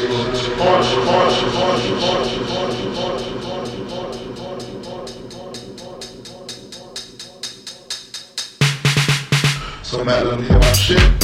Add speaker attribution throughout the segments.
Speaker 1: So I'm out of my shit.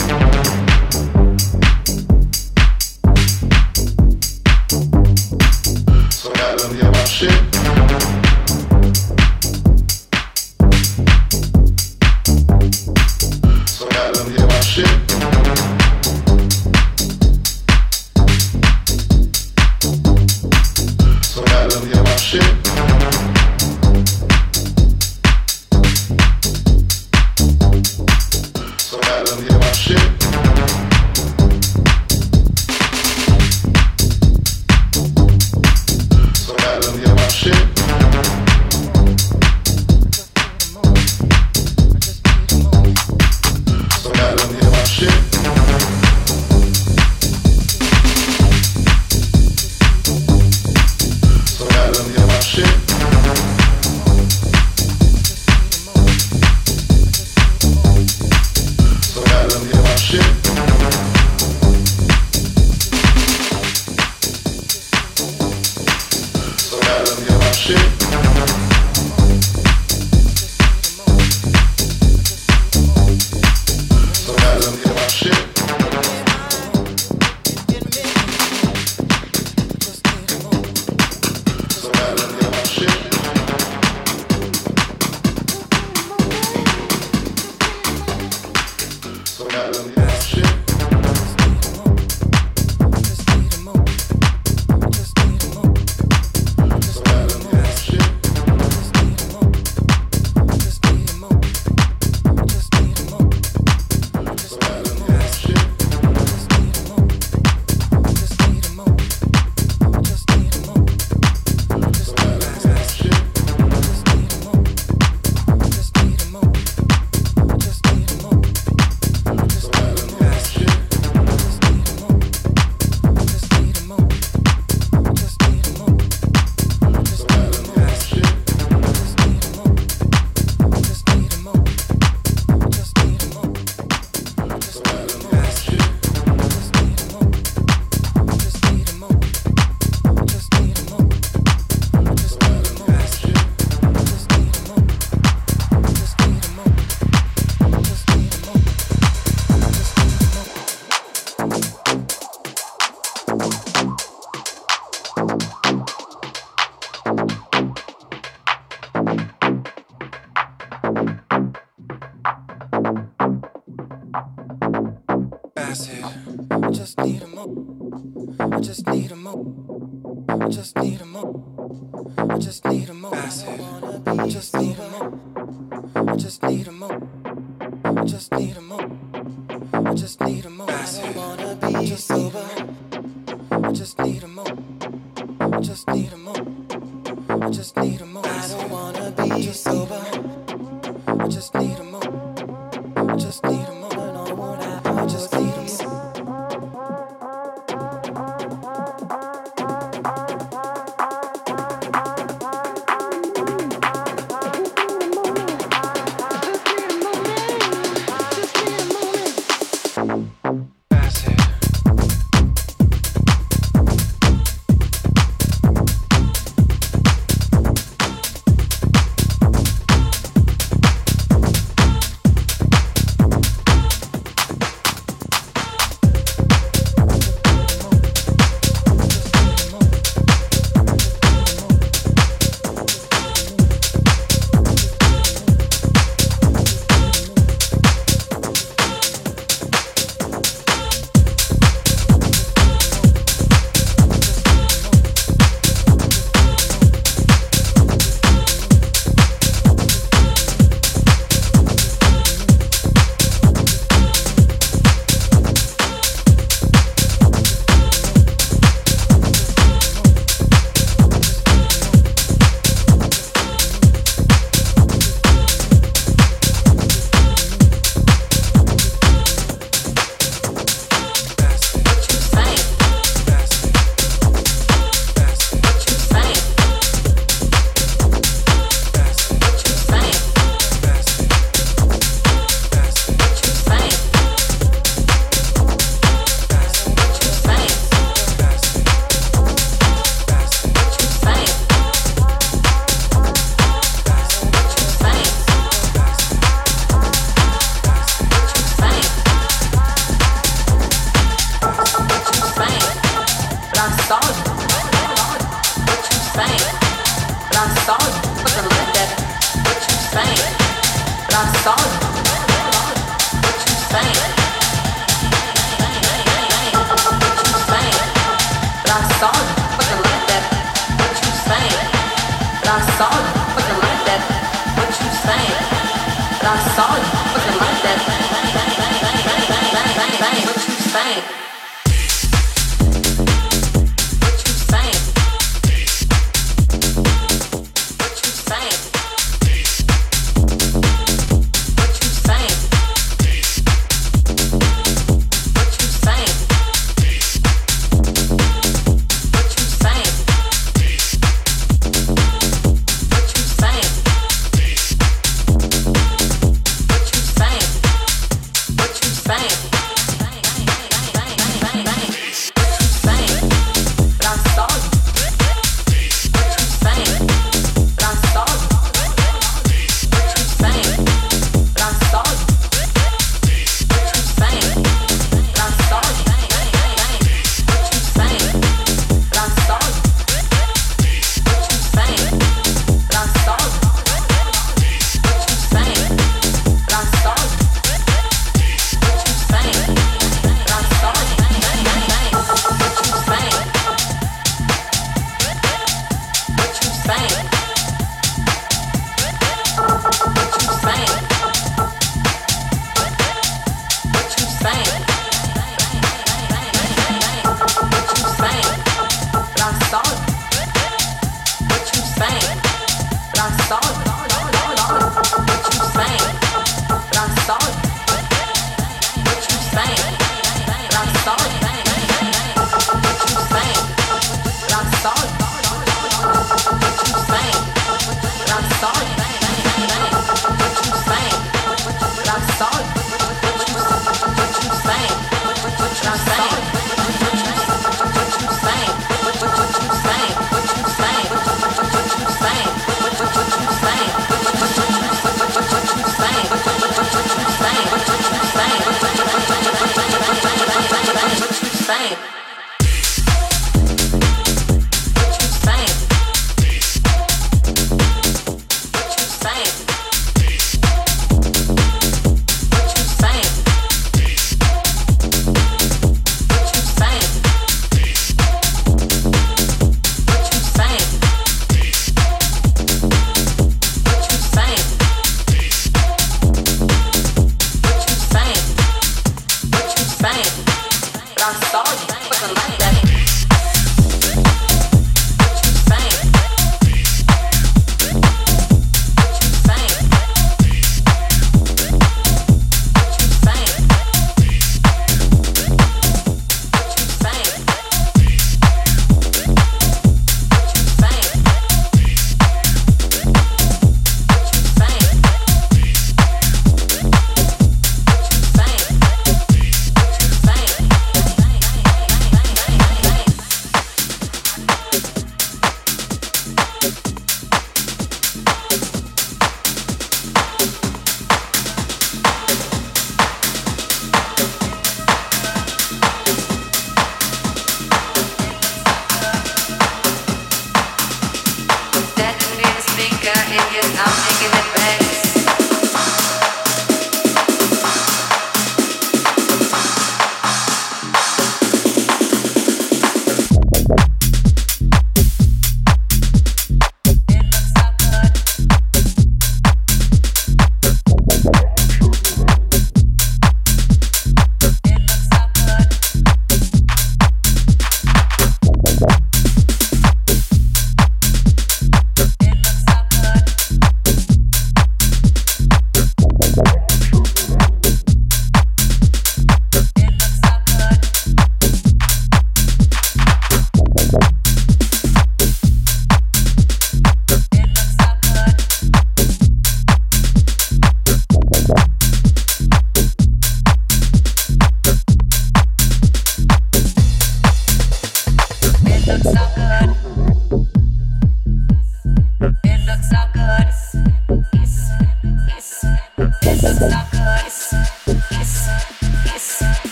Speaker 1: more.